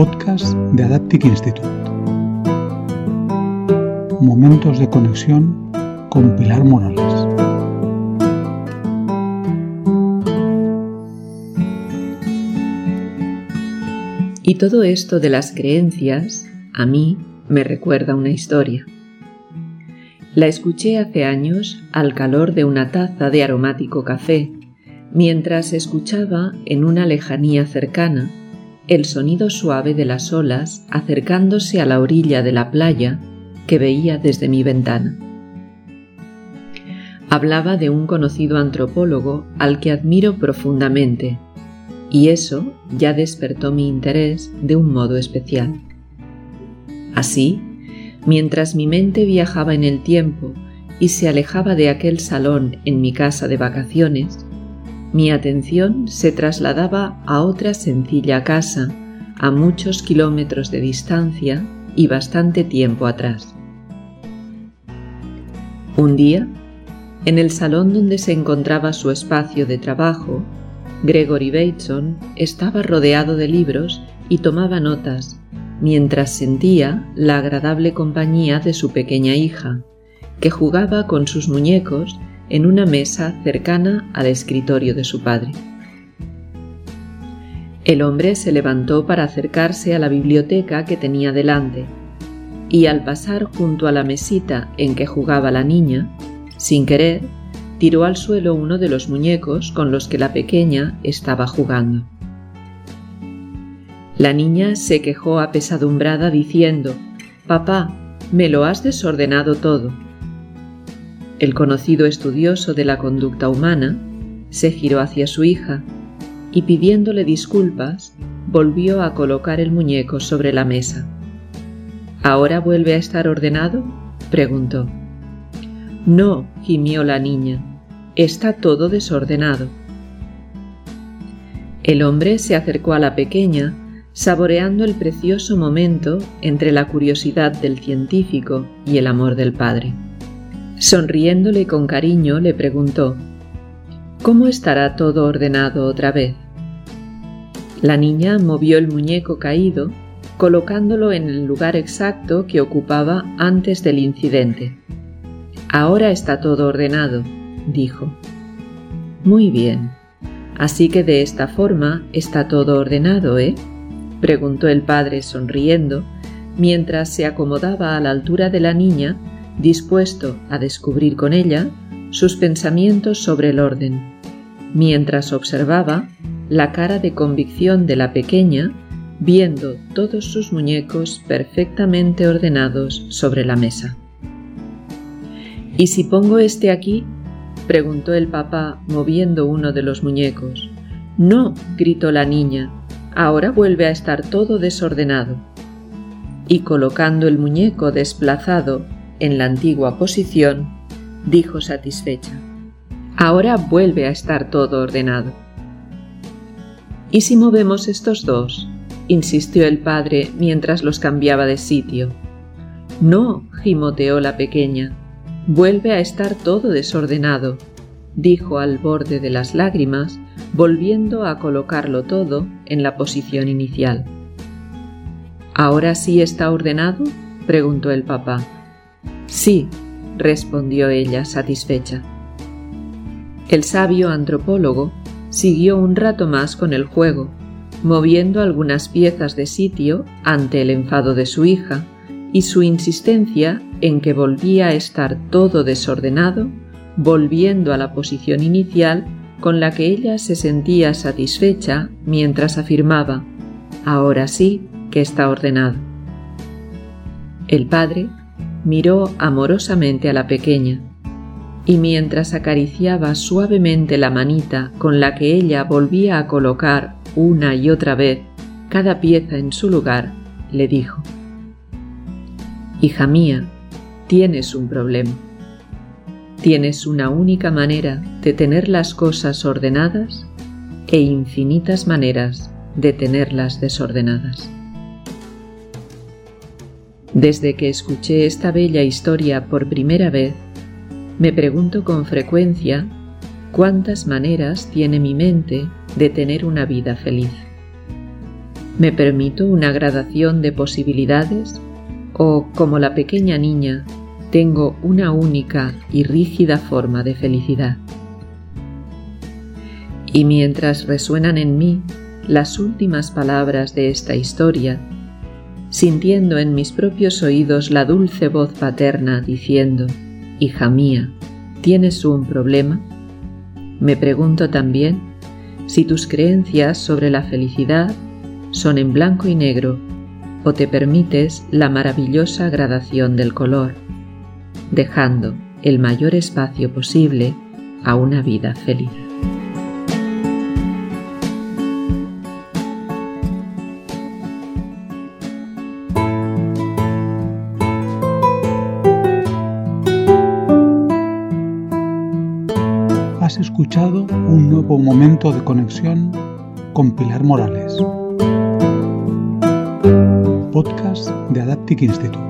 podcast de Adaptic Institute. Momentos de conexión con Pilar Morales. Y todo esto de las creencias, a mí, me recuerda una historia. La escuché hace años al calor de una taza de aromático café, mientras escuchaba en una lejanía cercana el sonido suave de las olas acercándose a la orilla de la playa que veía desde mi ventana. Hablaba de un conocido antropólogo al que admiro profundamente, y eso ya despertó mi interés de un modo especial. Así, mientras mi mente viajaba en el tiempo y se alejaba de aquel salón en mi casa de vacaciones, mi atención se trasladaba a otra sencilla casa a muchos kilómetros de distancia y bastante tiempo atrás. Un día, en el salón donde se encontraba su espacio de trabajo, Gregory Bateson estaba rodeado de libros y tomaba notas mientras sentía la agradable compañía de su pequeña hija, que jugaba con sus muñecos en una mesa cercana al escritorio de su padre. El hombre se levantó para acercarse a la biblioteca que tenía delante, y al pasar junto a la mesita en que jugaba la niña, sin querer, tiró al suelo uno de los muñecos con los que la pequeña estaba jugando. La niña se quejó apesadumbrada diciendo, Papá, me lo has desordenado todo. El conocido estudioso de la conducta humana se giró hacia su hija y pidiéndole disculpas, volvió a colocar el muñeco sobre la mesa. ¿Ahora vuelve a estar ordenado? preguntó. No, gimió la niña, está todo desordenado. El hombre se acercó a la pequeña saboreando el precioso momento entre la curiosidad del científico y el amor del padre. Sonriéndole con cariño, le preguntó, ¿Cómo estará todo ordenado otra vez? La niña movió el muñeco caído, colocándolo en el lugar exacto que ocupaba antes del incidente. Ahora está todo ordenado, dijo. Muy bien. Así que de esta forma está todo ordenado, ¿eh? preguntó el padre sonriendo, mientras se acomodaba a la altura de la niña, dispuesto a descubrir con ella sus pensamientos sobre el orden, mientras observaba la cara de convicción de la pequeña viendo todos sus muñecos perfectamente ordenados sobre la mesa. ¿Y si pongo este aquí? preguntó el papá moviendo uno de los muñecos. No, gritó la niña, ahora vuelve a estar todo desordenado. Y colocando el muñeco desplazado en la antigua posición, dijo satisfecha, ahora vuelve a estar todo ordenado. ¿Y si movemos estos dos? insistió el padre mientras los cambiaba de sitio. No, gimoteó la pequeña, vuelve a estar todo desordenado, dijo al borde de las lágrimas, volviendo a colocarlo todo en la posición inicial. ¿Ahora sí está ordenado? preguntó el papá. Sí, respondió ella satisfecha. El sabio antropólogo siguió un rato más con el juego, moviendo algunas piezas de sitio ante el enfado de su hija y su insistencia en que volvía a estar todo desordenado, volviendo a la posición inicial con la que ella se sentía satisfecha mientras afirmaba, ahora sí que está ordenado. El padre miró amorosamente a la pequeña y mientras acariciaba suavemente la manita con la que ella volvía a colocar una y otra vez cada pieza en su lugar, le dijo, Hija mía, tienes un problema. Tienes una única manera de tener las cosas ordenadas e infinitas maneras de tenerlas desordenadas. Desde que escuché esta bella historia por primera vez, me pregunto con frecuencia cuántas maneras tiene mi mente de tener una vida feliz. ¿Me permito una gradación de posibilidades? ¿O, como la pequeña niña, tengo una única y rígida forma de felicidad? Y mientras resuenan en mí las últimas palabras de esta historia, sintiendo en mis propios oídos la dulce voz paterna diciendo, Hija mía, ¿tienes un problema? Me pregunto también si tus creencias sobre la felicidad son en blanco y negro o te permites la maravillosa gradación del color, dejando el mayor espacio posible a una vida feliz. Has escuchado un nuevo momento de conexión con Pilar Morales podcast de Adaptic Institute.